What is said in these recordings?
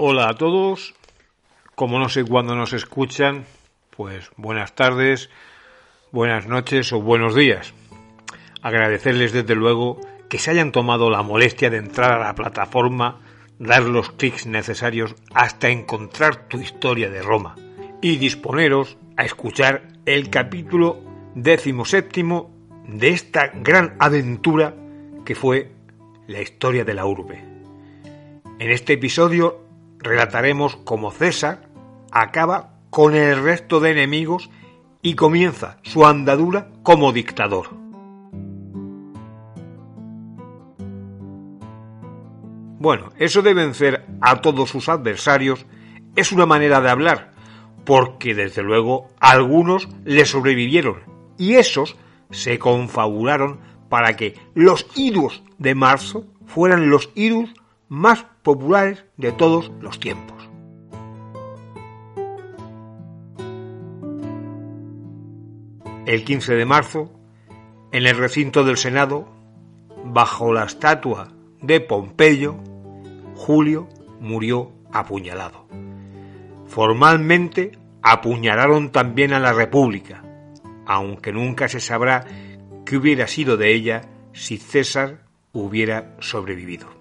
Hola a todos. Como no sé cuándo nos escuchan, pues buenas tardes, buenas noches o buenos días. Agradecerles desde luego que se hayan tomado la molestia de entrar a la plataforma, dar los clics necesarios hasta encontrar tu historia de Roma y disponeros a escuchar el capítulo décimo séptimo de esta gran aventura que fue la historia de la urbe. En este episodio relataremos cómo César acaba con el resto de enemigos y comienza su andadura como dictador. Bueno, eso de vencer a todos sus adversarios es una manera de hablar, porque desde luego algunos le sobrevivieron y esos se confabularon para que los idus de marzo fueran los idus más populares de todos los tiempos. El 15 de marzo, en el recinto del Senado, bajo la estatua de Pompeyo, Julio murió apuñalado. Formalmente apuñalaron también a la República, aunque nunca se sabrá qué hubiera sido de ella si César hubiera sobrevivido.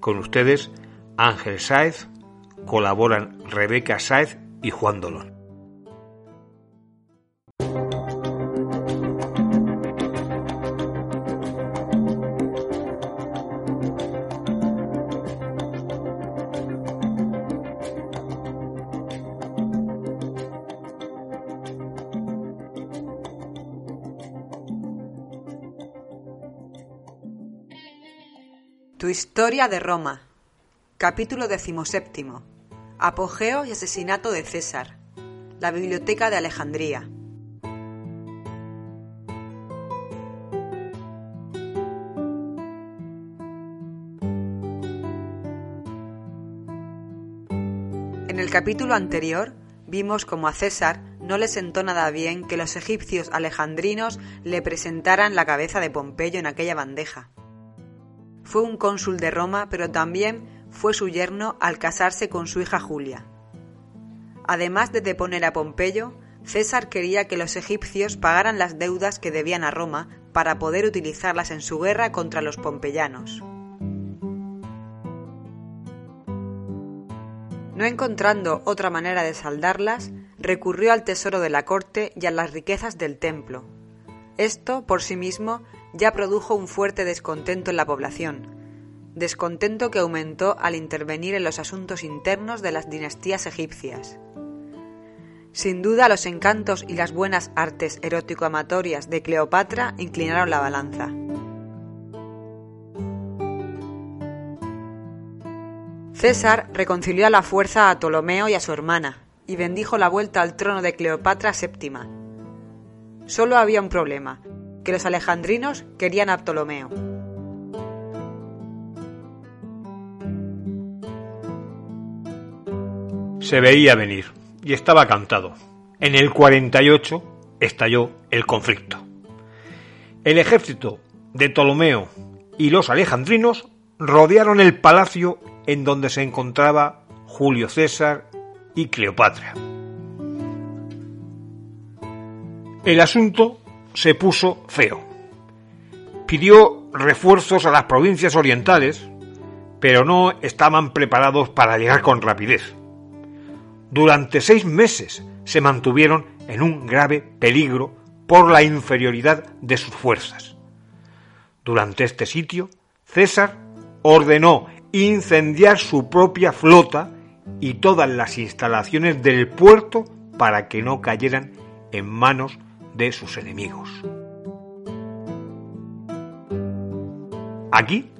Con ustedes, Ángel Sáez, colaboran Rebeca Sáez y Juan Dolón. Tu historia de Roma. Capítulo decimoséptimo. Apogeo y asesinato de César. La Biblioteca de Alejandría. En el capítulo anterior vimos como a César no le sentó nada bien que los egipcios alejandrinos le presentaran la cabeza de Pompeyo en aquella bandeja. Fue un cónsul de Roma, pero también fue su yerno al casarse con su hija Julia. Además de deponer a Pompeyo, César quería que los egipcios pagaran las deudas que debían a Roma para poder utilizarlas en su guerra contra los pompeyanos. No encontrando otra manera de saldarlas, recurrió al tesoro de la corte y a las riquezas del templo. Esto, por sí mismo, ya produjo un fuerte descontento en la población, descontento que aumentó al intervenir en los asuntos internos de las dinastías egipcias. Sin duda los encantos y las buenas artes erótico-amatorias de Cleopatra inclinaron la balanza. César reconcilió a la fuerza a Ptolomeo y a su hermana, y bendijo la vuelta al trono de Cleopatra VII. Solo había un problema, que los alejandrinos querían a Ptolomeo. Se veía venir y estaba cantado. En el 48 estalló el conflicto. El ejército de Ptolomeo y los alejandrinos rodearon el palacio en donde se encontraba Julio César y Cleopatra. El asunto se puso feo. Pidió refuerzos a las provincias orientales, pero no estaban preparados para llegar con rapidez. Durante seis meses se mantuvieron en un grave peligro por la inferioridad de sus fuerzas. Durante este sitio, César ordenó incendiar su propia flota y todas las instalaciones del puerto para que no cayeran en manos de sus enemigos. Aquí,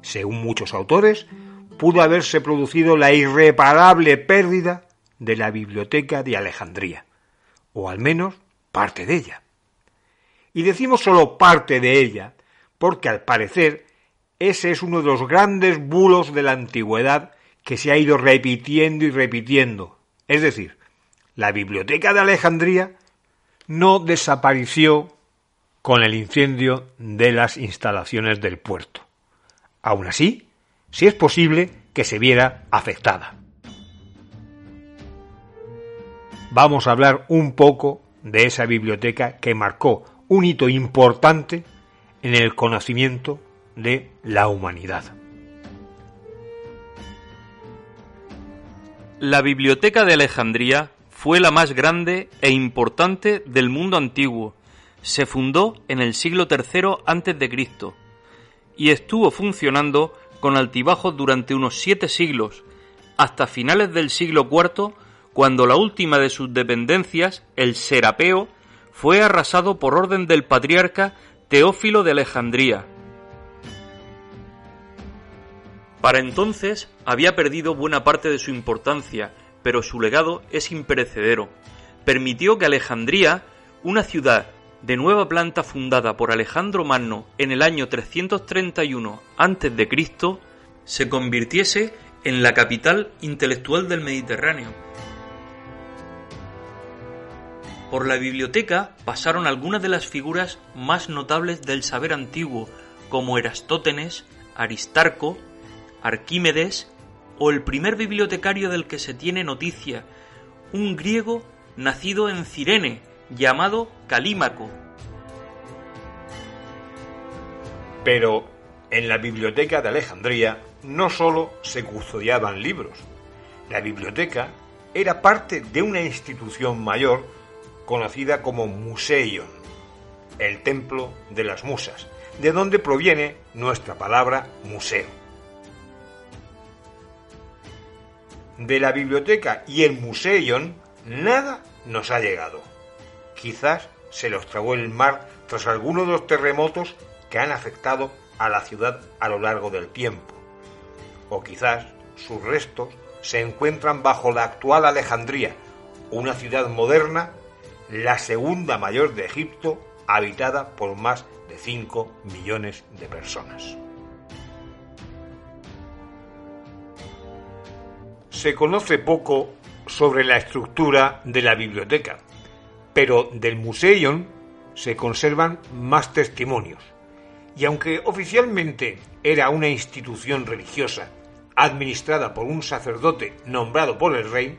según muchos autores, pudo haberse producido la irreparable pérdida de la biblioteca de Alejandría, o al menos parte de ella. Y decimos solo parte de ella, porque al parecer ese es uno de los grandes bulos de la antigüedad que se ha ido repitiendo y repitiendo. Es decir, la biblioteca de Alejandría no desapareció con el incendio de las instalaciones del puerto. Aún así, si es posible que se viera afectada. Vamos a hablar un poco de esa biblioteca que marcó un hito importante en el conocimiento de la humanidad. La Biblioteca de Alejandría fue la más grande e importante del mundo antiguo. Se fundó en el siglo III a.C. y estuvo funcionando con altibajos durante unos siete siglos, hasta finales del siglo IV, cuando la última de sus dependencias, el Serapeo, fue arrasado por orden del patriarca Teófilo de Alejandría. Para entonces había perdido buena parte de su importancia pero su legado es imperecedero. Permitió que Alejandría, una ciudad de nueva planta fundada por Alejandro Magno en el año 331 a.C., se convirtiese en la capital intelectual del Mediterráneo. Por la biblioteca pasaron algunas de las figuras más notables del saber antiguo, como Erastótenes, Aristarco, Arquímedes o el primer bibliotecario del que se tiene noticia, un griego nacido en Cirene, llamado Calímaco. Pero en la biblioteca de Alejandría no sólo se custodiaban libros, la biblioteca era parte de una institución mayor conocida como Museion, el templo de las musas, de donde proviene nuestra palabra museo. De la biblioteca y el Museion nada nos ha llegado. Quizás se los tragó el mar tras alguno de los terremotos que han afectado a la ciudad a lo largo del tiempo. O quizás sus restos se encuentran bajo la actual Alejandría, una ciudad moderna, la segunda mayor de Egipto, habitada por más de 5 millones de personas. Se conoce poco sobre la estructura de la biblioteca, pero del Museion se conservan más testimonios. Y aunque oficialmente era una institución religiosa administrada por un sacerdote nombrado por el rey,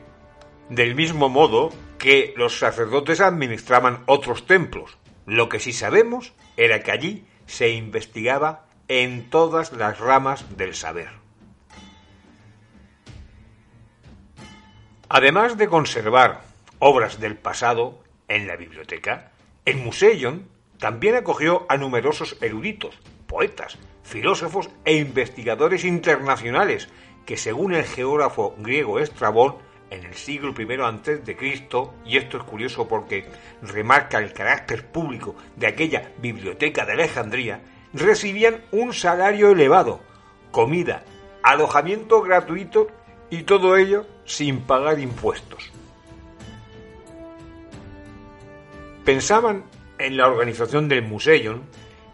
del mismo modo que los sacerdotes administraban otros templos, lo que sí sabemos era que allí se investigaba en todas las ramas del saber. Además de conservar obras del pasado en la biblioteca, el Museion también acogió a numerosos eruditos, poetas, filósofos e investigadores internacionales que, según el geógrafo griego Estrabón, en el siglo I Cristo, y esto es curioso porque remarca el carácter público de aquella biblioteca de Alejandría, recibían un salario elevado, comida, alojamiento gratuito y todo ello sin pagar impuestos. Pensaban en la organización del Museion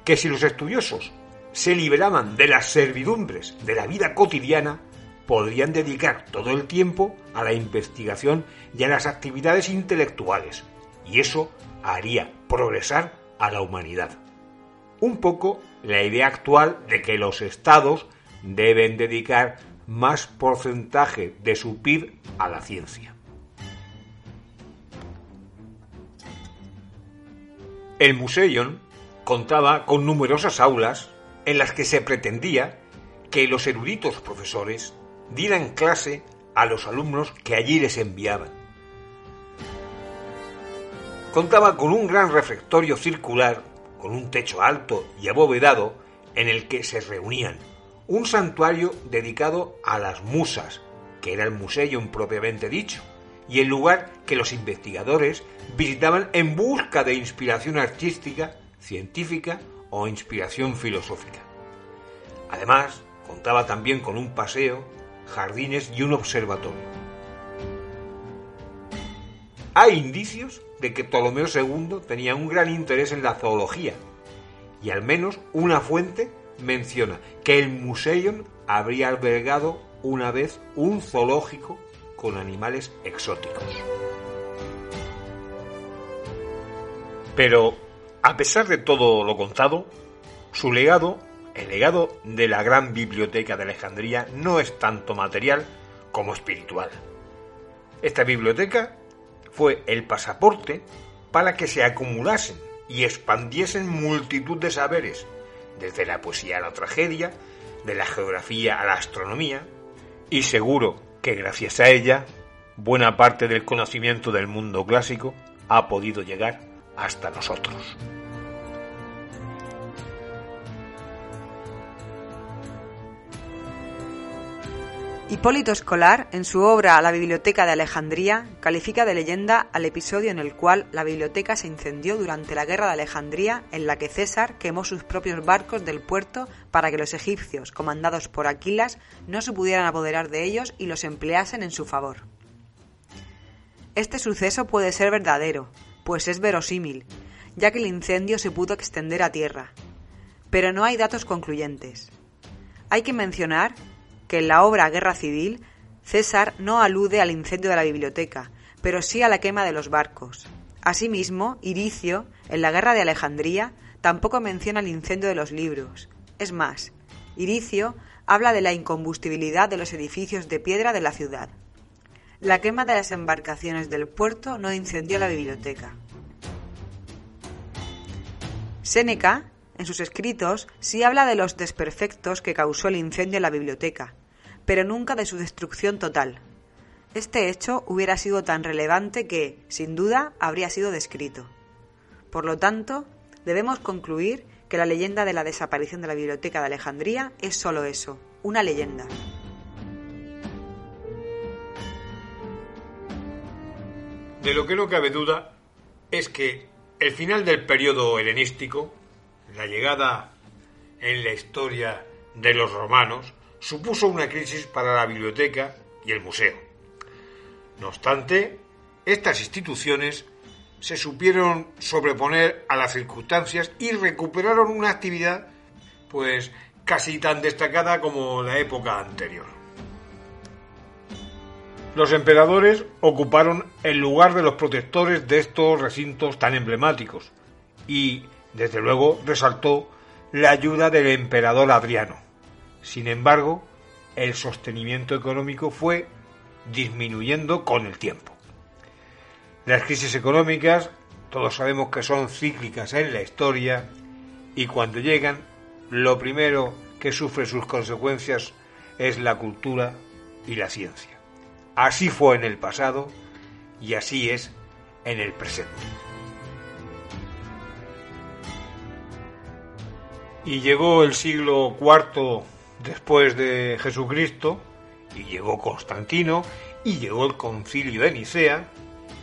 que si los estudiosos se liberaban de las servidumbres de la vida cotidiana, podrían dedicar todo el tiempo a la investigación y a las actividades intelectuales, y eso haría progresar a la humanidad. Un poco la idea actual de que los estados deben dedicar más porcentaje de su PIB a la ciencia. El Museion contaba con numerosas aulas en las que se pretendía que los eruditos profesores dieran clase a los alumnos que allí les enviaban. Contaba con un gran refectorio circular, con un techo alto y abovedado, en el que se reunían un santuario dedicado a las musas, que era el Museion propiamente dicho, y el lugar que los investigadores visitaban en busca de inspiración artística, científica o inspiración filosófica. Además, contaba también con un paseo jardines y un observatorio. Hay indicios de que Ptolomeo II tenía un gran interés en la zoología y al menos una fuente menciona que el Museion habría albergado una vez un zoológico con animales exóticos. Pero, a pesar de todo lo contado, su legado, el legado de la gran biblioteca de Alejandría, no es tanto material como espiritual. Esta biblioteca fue el pasaporte para que se acumulasen y expandiesen multitud de saberes, desde la poesía a la tragedia, de la geografía a la astronomía, y seguro que gracias a ella buena parte del conocimiento del mundo clásico ha podido llegar hasta nosotros. Hipólito Escolar, en su obra La Biblioteca de Alejandría, califica de leyenda al episodio en el cual la biblioteca se incendió durante la Guerra de Alejandría, en la que César quemó sus propios barcos del puerto para que los egipcios, comandados por Aquilas, no se pudieran apoderar de ellos y los empleasen en su favor. Este suceso puede ser verdadero, pues es verosímil, ya que el incendio se pudo extender a tierra. Pero no hay datos concluyentes. Hay que mencionar que en la obra Guerra Civil, César no alude al incendio de la biblioteca, pero sí a la quema de los barcos. Asimismo, Iricio, en la Guerra de Alejandría, tampoco menciona el incendio de los libros. Es más, Iricio habla de la incombustibilidad de los edificios de piedra de la ciudad. La quema de las embarcaciones del puerto no incendió la biblioteca. Séneca, en sus escritos, sí habla de los desperfectos que causó el incendio en la biblioteca, pero nunca de su destrucción total. Este hecho hubiera sido tan relevante que, sin duda, habría sido descrito. Por lo tanto, debemos concluir que la leyenda de la desaparición de la Biblioteca de Alejandría es sólo eso, una leyenda. De lo que no cabe duda es que el final del periodo helenístico, la llegada en la historia de los romanos, supuso una crisis para la biblioteca y el museo. No obstante, estas instituciones se supieron sobreponer a las circunstancias y recuperaron una actividad pues casi tan destacada como la época anterior. Los emperadores ocuparon el lugar de los protectores de estos recintos tan emblemáticos y, desde luego, resaltó la ayuda del emperador Adriano. Sin embargo, el sostenimiento económico fue disminuyendo con el tiempo. Las crisis económicas, todos sabemos que son cíclicas en la historia y cuando llegan, lo primero que sufre sus consecuencias es la cultura y la ciencia. Así fue en el pasado y así es en el presente. Y llegó el siglo IV después de Jesucristo, y llegó Constantino, y llegó el concilio de Nicea,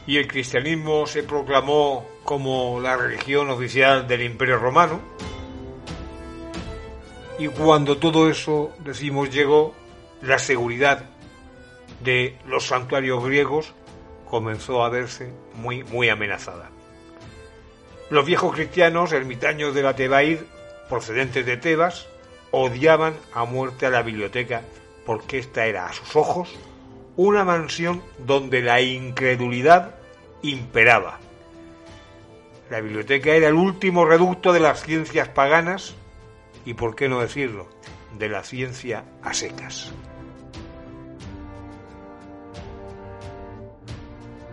y el cristianismo se proclamó como la religión oficial del Imperio Romano. Y cuando todo eso, decimos, llegó, la seguridad de los santuarios griegos comenzó a verse muy, muy amenazada. Los viejos cristianos, ermitaños de la Tebaid, procedentes de Tebas, odiaban a muerte a la biblioteca porque esta era a sus ojos una mansión donde la incredulidad imperaba. La biblioteca era el último reducto de las ciencias paganas y, por qué no decirlo, de la ciencia a secas.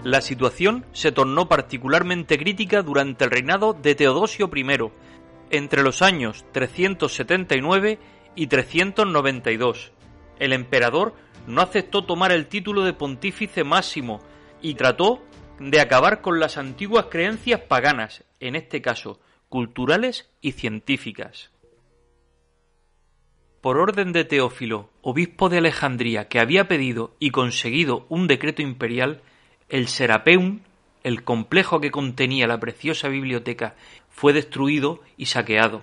La situación se tornó particularmente crítica durante el reinado de Teodosio I, entre los años 379 y 392. El emperador no aceptó tomar el título de pontífice máximo y trató de acabar con las antiguas creencias paganas, en este caso culturales y científicas. Por orden de Teófilo, obispo de Alejandría, que había pedido y conseguido un decreto imperial, el Serapeum, el complejo que contenía la preciosa biblioteca, fue destruido y saqueado.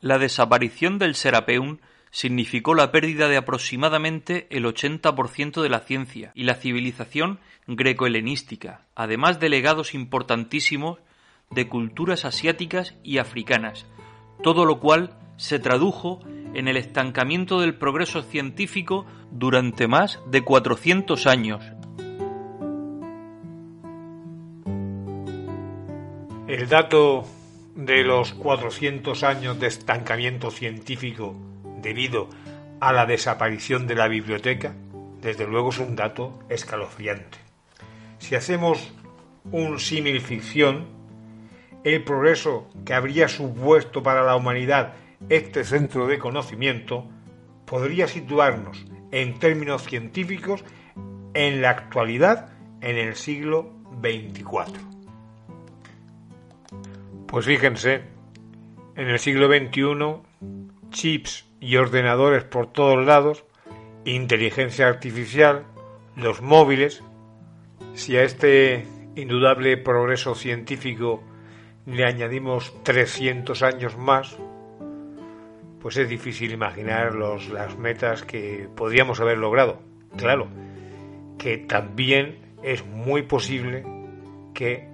La desaparición del Serapeum significó la pérdida de aproximadamente el 80% de la ciencia y la civilización greco-helenística, además de legados importantísimos de culturas asiáticas y africanas, todo lo cual se tradujo en el estancamiento del progreso científico durante más de 400 años. El dato de los 400 años de estancamiento científico debido a la desaparición de la biblioteca, desde luego es un dato escalofriante. Si hacemos un símil ficción, el progreso que habría supuesto para la humanidad este centro de conocimiento podría situarnos en términos científicos en la actualidad en el siglo XXIV. Pues fíjense, en el siglo XXI, chips y ordenadores por todos lados, inteligencia artificial, los móviles, si a este indudable progreso científico le añadimos 300 años más, pues es difícil imaginar los, las metas que podríamos haber logrado. Claro, que también es muy posible que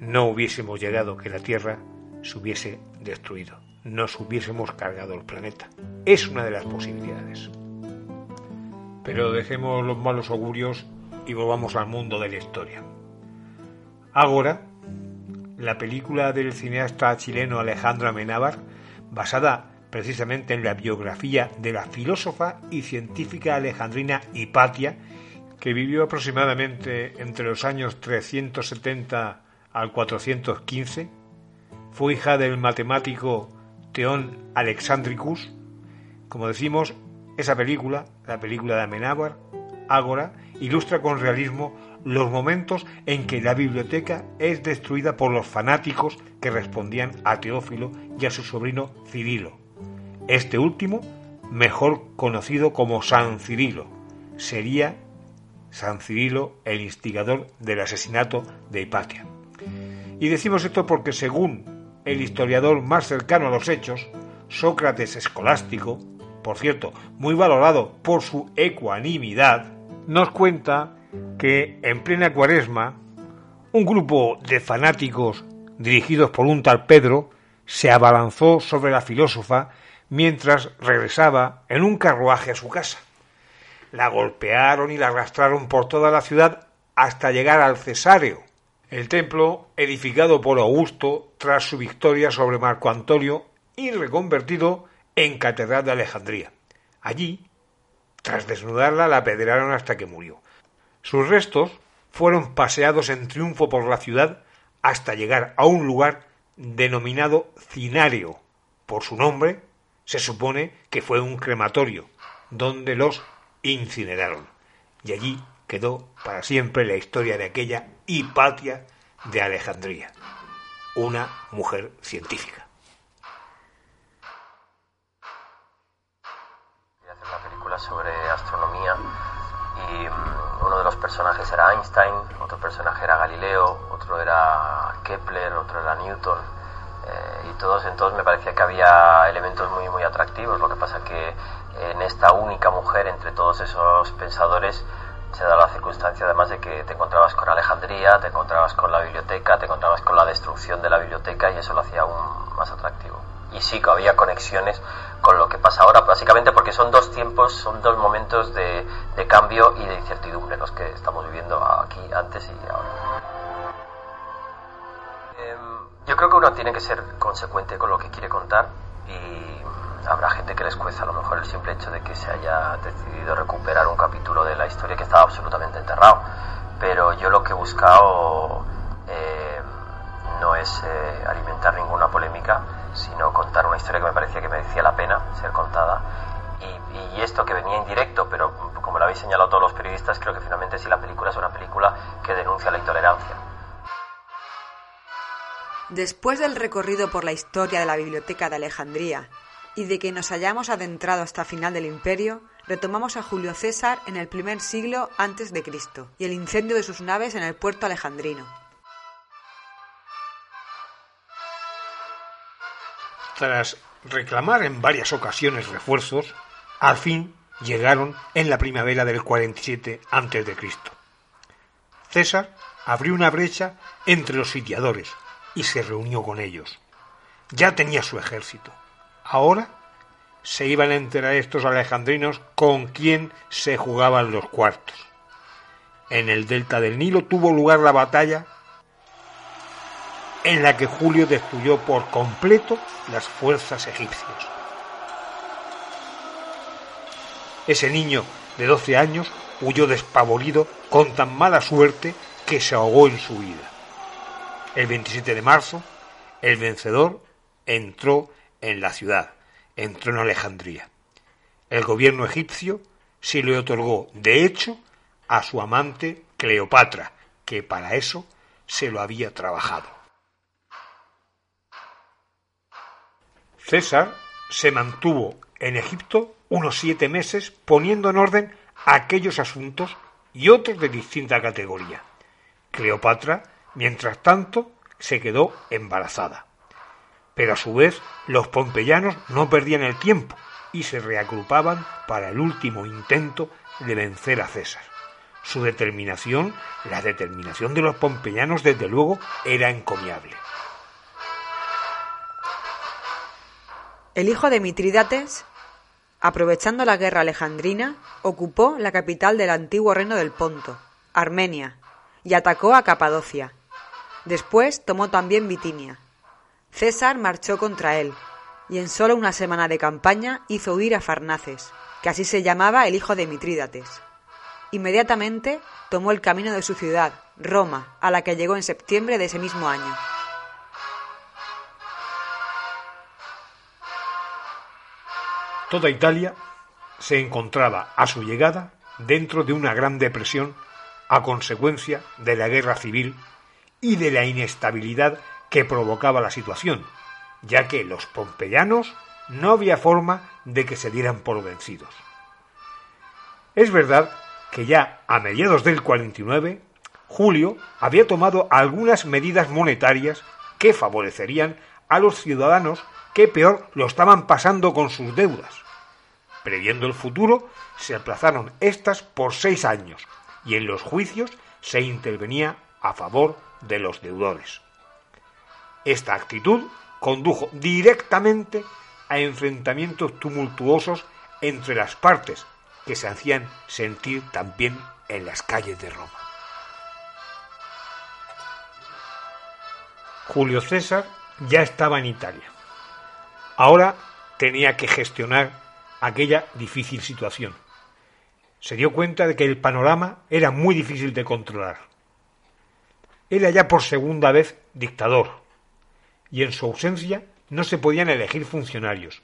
no hubiésemos llegado, que la Tierra se hubiese destruido, nos hubiésemos cargado el planeta. Es una de las posibilidades. Pero dejemos los malos augurios y volvamos al mundo de la historia. Ahora, la película del cineasta chileno Alejandro Amenábar, basada precisamente en la biografía de la filósofa y científica alejandrina Hipatia, que vivió aproximadamente entre los años 370 al 415, fue hija del matemático Theón Alexandricus. Como decimos, esa película, la película de Amenábar, Ágora, ilustra con realismo los momentos en que la biblioteca es destruida por los fanáticos que respondían a Teófilo y a su sobrino Cirilo. Este último, mejor conocido como San Cirilo, sería San Cirilo el instigador del asesinato de Hipatia. Y decimos esto porque según el historiador más cercano a los hechos, Sócrates escolástico, por cierto, muy valorado por su ecuanimidad, nos cuenta que en plena cuaresma, un grupo de fanáticos dirigidos por un tal Pedro se abalanzó sobre la filósofa mientras regresaba en un carruaje a su casa. La golpearon y la arrastraron por toda la ciudad hasta llegar al Cesáreo, el templo edificado por Augusto tras su victoria sobre Marco Antonio y reconvertido en Catedral de Alejandría. Allí, tras desnudarla, la apedrearon hasta que murió. Sus restos fueron paseados en triunfo por la ciudad hasta llegar a un lugar denominado Cinario. Por su nombre, se supone que fue un crematorio, donde los incineraron. Y allí quedó para siempre la historia de aquella Hipatia de Alejandría, una mujer científica. Voy a hacer una película sobre astronomía y mm, uno de los personajes era Einstein, otro personaje era Galileo, otro era Kepler, otro era Newton eh, y todos entonces me parecía que había elementos muy muy atractivos. Lo que pasa que en esta única mujer entre todos esos pensadores se da la circunstancia además de que te encontrabas con Alejandría, te encontrabas con la biblioteca, te encontrabas con la destrucción de la biblioteca y eso lo hacía aún más atractivo. Y sí que había conexiones con lo que pasa ahora, básicamente porque son dos tiempos, son dos momentos de, de cambio y de incertidumbre los que estamos viviendo aquí antes y ahora. Em, yo creo que uno tiene que ser consecuente con lo que quiere contar y habrá gente que les cuesta a lo mejor el simple hecho de que se haya decidido recuperar un capítulo de la historia que estaba absolutamente enterrado. Pero yo lo que he buscado eh, no es eh, alimentar ninguna polémica, sino contar una historia que me parecía que merecía la pena ser contada. Y, y esto que venía en directo, pero como lo habéis señalado todos los periodistas, creo que finalmente sí la película es una película que denuncia la intolerancia. Después del recorrido por la historia de la Biblioteca de Alejandría y de que nos hayamos adentrado hasta final del imperio, retomamos a Julio César en el primer siglo antes de Cristo y el incendio de sus naves en el puerto alejandrino. Tras reclamar en varias ocasiones refuerzos, al fin llegaron en la primavera del 47 a.C. César abrió una brecha entre los sitiadores y se reunió con ellos. Ya tenía su ejército. Ahora se iban a enterar estos alejandrinos con quién se jugaban los cuartos. En el delta del Nilo tuvo lugar la batalla en la que Julio destruyó por completo las fuerzas egipcias. Ese niño de 12 años huyó despavorido con tan mala suerte que se ahogó en su vida. El 27 de marzo, el vencedor entró en la ciudad, entró en Alejandría. El gobierno egipcio sí le otorgó, de hecho, a su amante Cleopatra, que para eso se lo había trabajado. César se mantuvo en Egipto unos siete meses poniendo en orden aquellos asuntos y otros de distinta categoría. Cleopatra, mientras tanto, se quedó embarazada. Pero a su vez los pompeyanos no perdían el tiempo y se reagrupaban para el último intento de vencer a César. Su determinación, la determinación de los pompeyanos, desde luego, era encomiable. El hijo de Mitrídates aprovechando la guerra alejandrina, ocupó la capital del antiguo reino del Ponto, Armenia, y atacó a Capadocia. Después tomó también Bitinia. César marchó contra él, y en solo una semana de campaña hizo huir a Farnaces, que así se llamaba el hijo de Mitrídates. Inmediatamente tomó el camino de su ciudad, Roma, a la que llegó en septiembre de ese mismo año. Toda Italia se encontraba a su llegada dentro de una gran depresión a consecuencia de la guerra civil y de la inestabilidad que provocaba la situación, ya que los pompeyanos no había forma de que se dieran por vencidos. Es verdad que ya a mediados del 49, Julio había tomado algunas medidas monetarias que favorecerían a los ciudadanos qué peor lo estaban pasando con sus deudas. Previendo el futuro, se aplazaron estas por seis años y en los juicios se intervenía a favor de los deudores. Esta actitud condujo directamente a enfrentamientos tumultuosos entre las partes que se hacían sentir también en las calles de Roma. Julio César ya estaba en Italia Ahora tenía que gestionar aquella difícil situación. Se dio cuenta de que el panorama era muy difícil de controlar. Era ya por segunda vez dictador, y en su ausencia no se podían elegir funcionarios.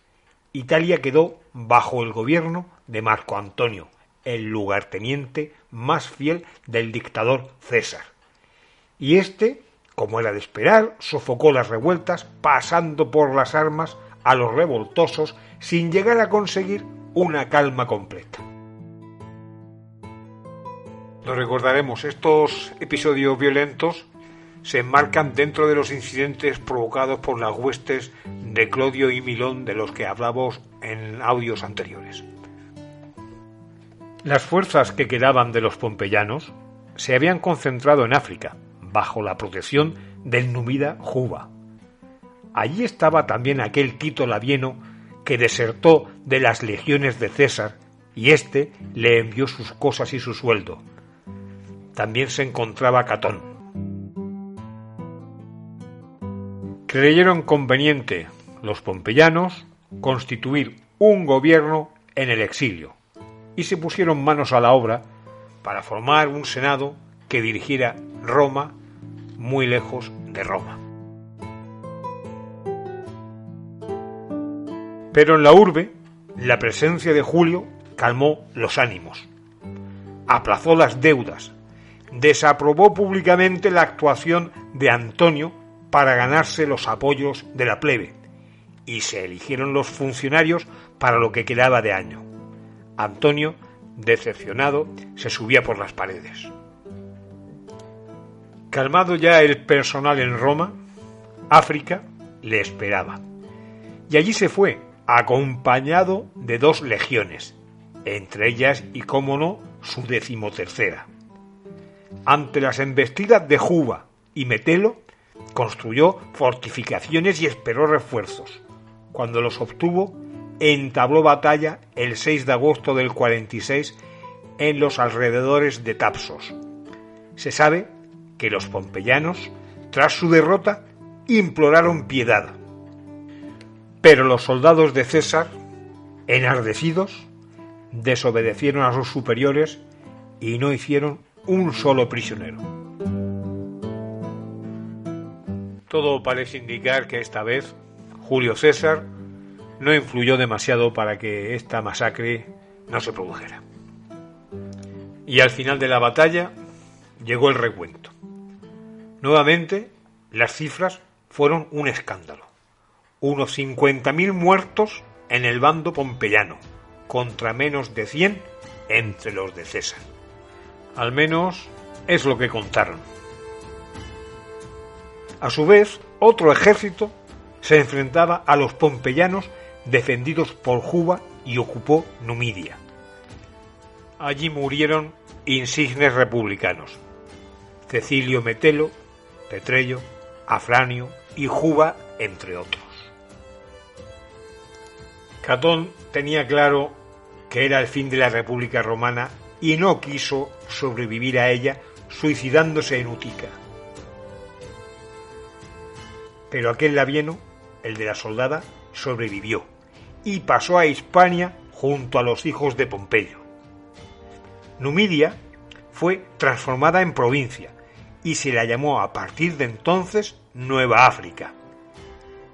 Italia quedó bajo el gobierno de Marco Antonio, el lugarteniente más fiel del dictador César. Y éste, como era de esperar, sofocó las revueltas pasando por las armas a los revoltosos sin llegar a conseguir una calma completa. Lo recordaremos, estos episodios violentos se enmarcan dentro de los incidentes provocados por las huestes de Clodio y Milón de los que hablamos en audios anteriores. Las fuerzas que quedaban de los pompeyanos se habían concentrado en África, bajo la protección del númida Juba, Allí estaba también aquel Tito Labieno que desertó de las legiones de César y éste le envió sus cosas y su sueldo. También se encontraba Catón. Creyeron conveniente los pompeyanos constituir un gobierno en el exilio y se pusieron manos a la obra para formar un senado que dirigiera Roma muy lejos de Roma. Pero en la urbe, la presencia de Julio calmó los ánimos, aplazó las deudas, desaprobó públicamente la actuación de Antonio para ganarse los apoyos de la plebe, y se eligieron los funcionarios para lo que quedaba de año. Antonio, decepcionado, se subía por las paredes. Calmado ya el personal en Roma, África le esperaba y allí se fue, acompañado de dos legiones, entre ellas y cómo no, su decimotercera. Ante las embestidas de Juba y Metelo, construyó fortificaciones y esperó refuerzos. Cuando los obtuvo, entabló batalla el 6 de agosto del 46 en los alrededores de Tapsos. Se sabe que los pompeyanos, tras su derrota, imploraron piedad. Pero los soldados de César, enardecidos, desobedecieron a sus superiores y no hicieron un solo prisionero. Todo parece indicar que esta vez Julio César no influyó demasiado para que esta masacre no se produjera. Y al final de la batalla llegó el recuento. Nuevamente, las cifras fueron un escándalo. Unos 50.000 muertos en el bando pompeyano, contra menos de 100 entre los de César. Al menos es lo que contaron. A su vez, otro ejército se enfrentaba a los pompeyanos defendidos por Juba y ocupó Numidia. Allí murieron insignes republicanos, Cecilio Metelo, Petrello, Afranio y Juba, entre otros. Catón tenía claro que era el fin de la República Romana y no quiso sobrevivir a ella suicidándose en Utica. Pero aquel labieno, el de la soldada, sobrevivió y pasó a Hispania junto a los hijos de Pompeyo. Numidia fue transformada en provincia y se la llamó a partir de entonces Nueva África.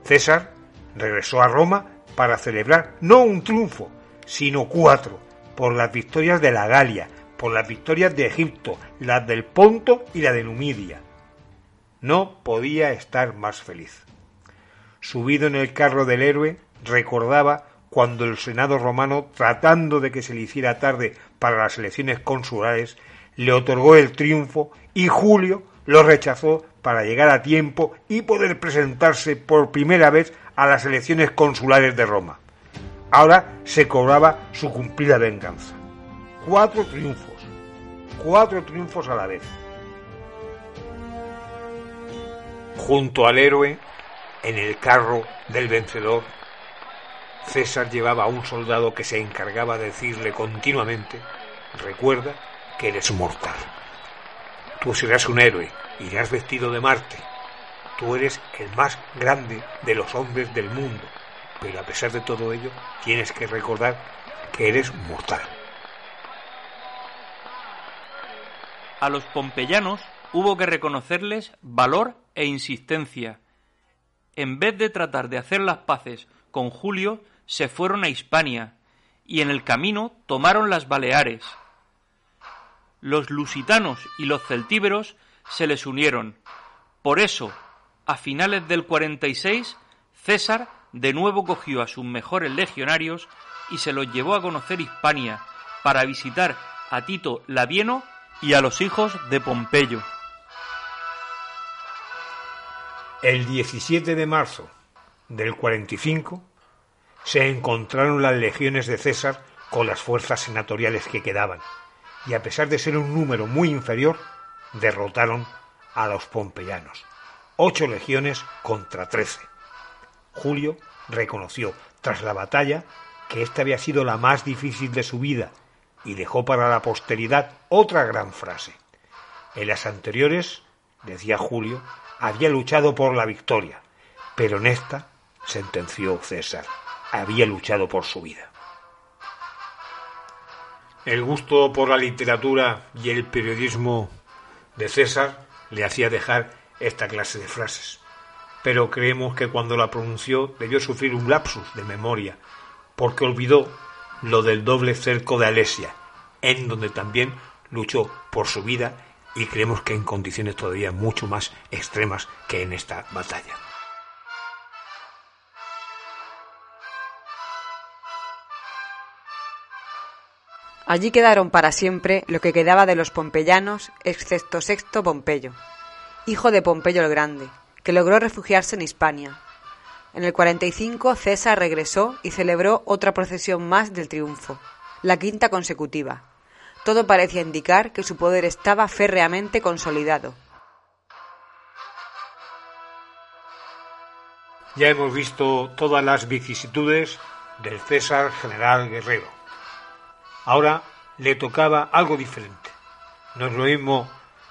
César regresó a Roma para celebrar no un triunfo, sino cuatro, por las victorias de la Galia, por las victorias de Egipto, las del Ponto y la de Numidia. No podía estar más feliz. Subido en el carro del héroe, recordaba cuando el Senado romano, tratando de que se le hiciera tarde para las elecciones consulares, le otorgó el triunfo y Julio lo rechazó para llegar a tiempo y poder presentarse por primera vez a las elecciones consulares de Roma. Ahora se cobraba su cumplida venganza. Cuatro triunfos, cuatro triunfos a la vez. Junto al héroe, en el carro del vencedor, César llevaba a un soldado que se encargaba de decirle continuamente, recuerda que eres mortal. Tú serás un héroe, irás vestido de Marte. Tú eres el más grande de los hombres del mundo, pero a pesar de todo ello, tienes que recordar que eres mortal. A los pompeyanos hubo que reconocerles valor e insistencia. En vez de tratar de hacer las paces con Julio, se fueron a Hispania y en el camino tomaron las Baleares. Los lusitanos y los celtíberos se les unieron. Por eso, a finales del 46, César de nuevo cogió a sus mejores legionarios y se los llevó a conocer Hispania para visitar a Tito Labieno y a los hijos de Pompeyo. El 17 de marzo del 45 se encontraron las legiones de César con las fuerzas senatoriales que quedaban, y a pesar de ser un número muy inferior, derrotaron a los pompeyanos. Ocho legiones contra trece. Julio reconoció, tras la batalla, que esta había sido la más difícil de su vida y dejó para la posteridad otra gran frase. En las anteriores, decía Julio, había luchado por la victoria, pero en esta, sentenció César, había luchado por su vida. El gusto por la literatura y el periodismo de César le hacía dejar esta clase de frases, pero creemos que cuando la pronunció debió sufrir un lapsus de memoria, porque olvidó lo del doble cerco de Alesia, en donde también luchó por su vida y creemos que en condiciones todavía mucho más extremas que en esta batalla. Allí quedaron para siempre lo que quedaba de los pompeyanos, excepto Sexto Pompeyo, hijo de Pompeyo el Grande, que logró refugiarse en Hispania. En el 45 César regresó y celebró otra procesión más del triunfo, la quinta consecutiva. Todo parecía indicar que su poder estaba férreamente consolidado. Ya hemos visto todas las vicisitudes del César general guerrero. Ahora le tocaba algo diferente. No es lo mismo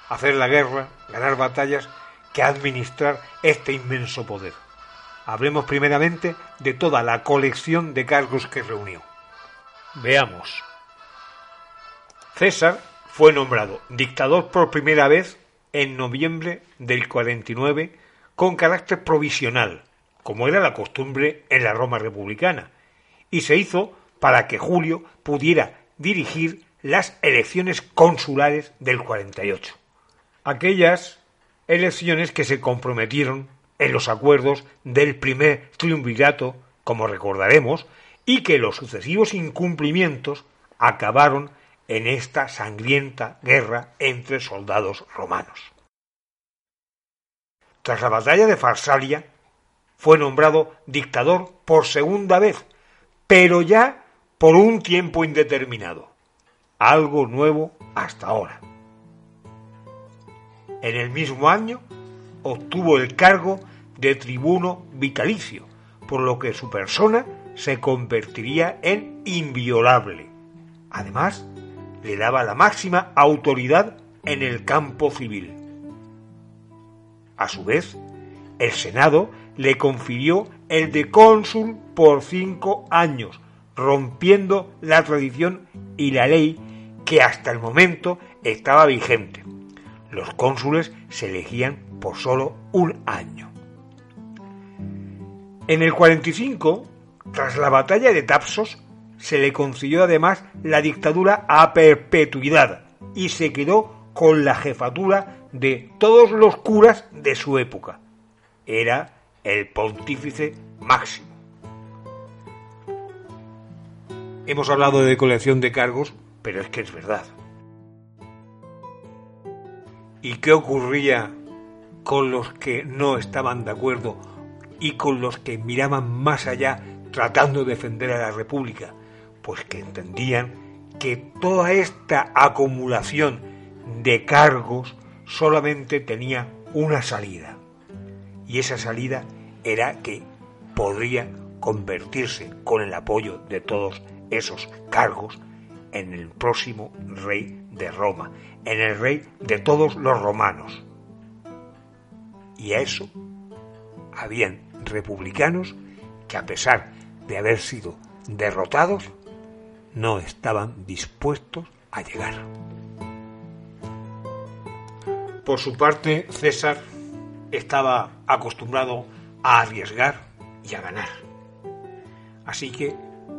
hacer la guerra, ganar batallas, que administrar este inmenso poder. Hablemos primeramente de toda la colección de cargos que reunió. Veamos. César fue nombrado dictador por primera vez en noviembre del 49 con carácter provisional, como era la costumbre en la Roma republicana, y se hizo para que Julio pudiera dirigir las elecciones consulares del 48. Aquellas elecciones que se comprometieron en los acuerdos del primer triunvirato, como recordaremos, y que los sucesivos incumplimientos acabaron en esta sangrienta guerra entre soldados romanos. Tras la batalla de Farsalia, fue nombrado dictador por segunda vez, pero ya por un tiempo indeterminado. Algo nuevo hasta ahora. En el mismo año obtuvo el cargo de tribuno vitalicio, por lo que su persona se convertiría en inviolable. Además, le daba la máxima autoridad en el campo civil. A su vez, el Senado le confirió el de cónsul por cinco años, rompiendo la tradición y la ley que hasta el momento estaba vigente. Los cónsules se elegían por solo un año. En el 45, tras la batalla de Tapsos, se le concedió además la dictadura a perpetuidad y se quedó con la jefatura de todos los curas de su época. Era el pontífice máximo. Hemos hablado de colección de cargos, pero es que es verdad. ¿Y qué ocurría con los que no estaban de acuerdo y con los que miraban más allá tratando de defender a la República? Pues que entendían que toda esta acumulación de cargos solamente tenía una salida. Y esa salida era que podría convertirse con el apoyo de todos esos cargos en el próximo rey de Roma, en el rey de todos los romanos. Y a eso habían republicanos que a pesar de haber sido derrotados, no estaban dispuestos a llegar. Por su parte, César estaba acostumbrado a arriesgar y a ganar. Así que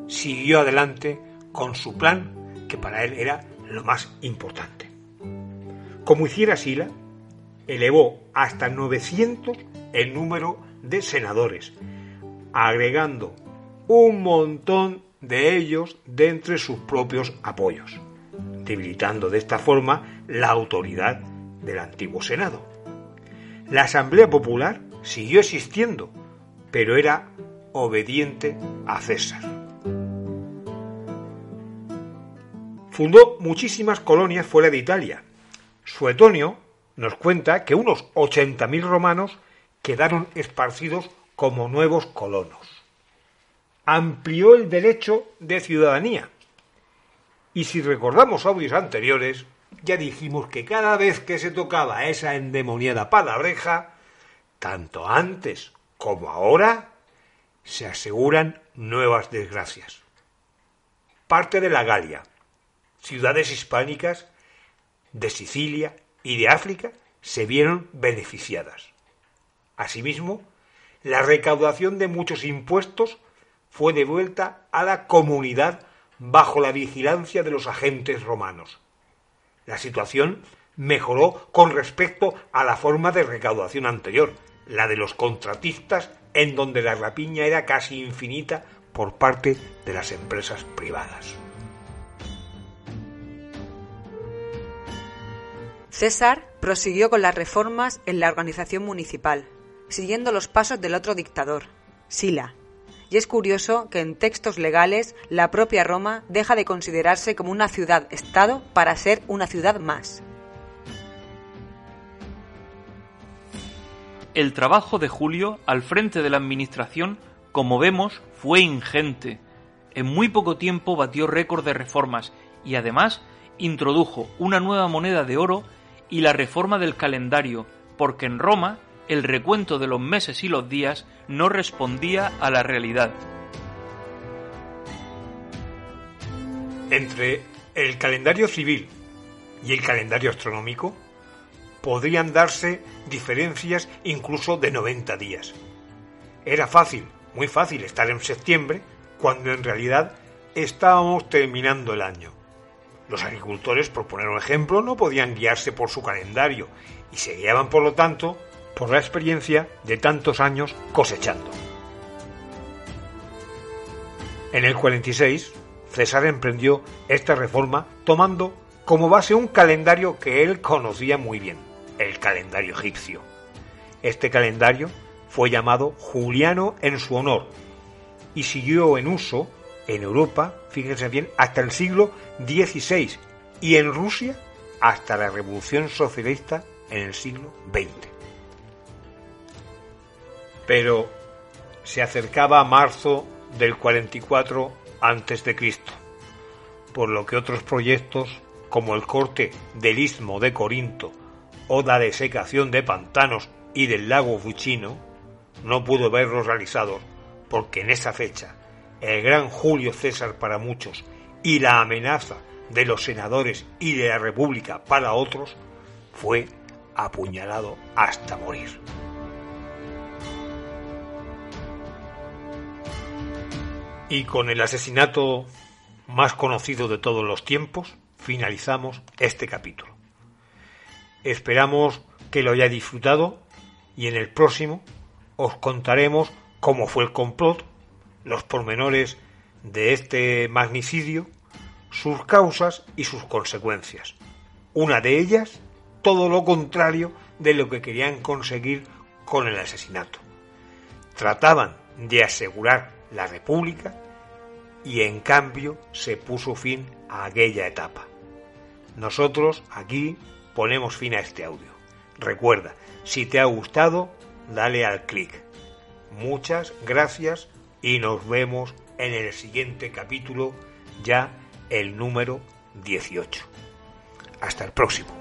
siguió adelante con su plan, que para él era lo más importante. Como hiciera Sila, elevó hasta 900 el número de senadores, agregando un montón de ellos de entre sus propios apoyos, debilitando de esta forma la autoridad del antiguo Senado. La Asamblea Popular siguió existiendo, pero era obediente a César. Fundó muchísimas colonias fuera de Italia. Suetonio nos cuenta que unos 80.000 romanos quedaron esparcidos como nuevos colonos. Amplió el derecho de ciudadanía. Y si recordamos audios anteriores, ya dijimos que cada vez que se tocaba esa endemoniada palabreja, tanto antes como ahora, se aseguran nuevas desgracias. Parte de la Galia, ciudades hispánicas de Sicilia y de África se vieron beneficiadas. Asimismo, la recaudación de muchos impuestos fue devuelta a la comunidad bajo la vigilancia de los agentes romanos. La situación mejoró con respecto a la forma de recaudación anterior, la de los contratistas, en donde la rapiña era casi infinita por parte de las empresas privadas. César prosiguió con las reformas en la organización municipal, siguiendo los pasos del otro dictador, Sila. Y es curioso que en textos legales la propia Roma deja de considerarse como una ciudad-estado para ser una ciudad más. El trabajo de Julio al frente de la administración, como vemos, fue ingente. En muy poco tiempo batió récord de reformas y además introdujo una nueva moneda de oro y la reforma del calendario, porque en Roma el recuento de los meses y los días no respondía a la realidad. Entre el calendario civil y el calendario astronómico podrían darse diferencias incluso de 90 días. Era fácil, muy fácil estar en septiembre cuando en realidad estábamos terminando el año. Los agricultores, por poner un ejemplo, no podían guiarse por su calendario y se guiaban, por lo tanto, por la experiencia de tantos años cosechando. En el 46, César emprendió esta reforma tomando como base un calendario que él conocía muy bien, el calendario egipcio. Este calendario fue llamado Juliano en su honor y siguió en uso en Europa, fíjense bien, hasta el siglo XVI y en Rusia hasta la Revolución Socialista en el siglo XX. Pero se acercaba a marzo del 44 a.C., por lo que otros proyectos, como el corte del istmo de Corinto o la desecación de pantanos y del lago Fuchino, no pudo verlos realizados porque en esa fecha el gran Julio César para muchos y la amenaza de los senadores y de la República para otros, fue apuñalado hasta morir. Y con el asesinato más conocido de todos los tiempos, finalizamos este capítulo. Esperamos que lo hayáis disfrutado y en el próximo os contaremos cómo fue el complot los pormenores de este magnicidio, sus causas y sus consecuencias. Una de ellas, todo lo contrario de lo que querían conseguir con el asesinato. Trataban de asegurar la República y en cambio se puso fin a aquella etapa. Nosotros aquí ponemos fin a este audio. Recuerda, si te ha gustado, dale al clic. Muchas gracias y nos vemos en el siguiente capítulo, ya el número 18. Hasta el próximo.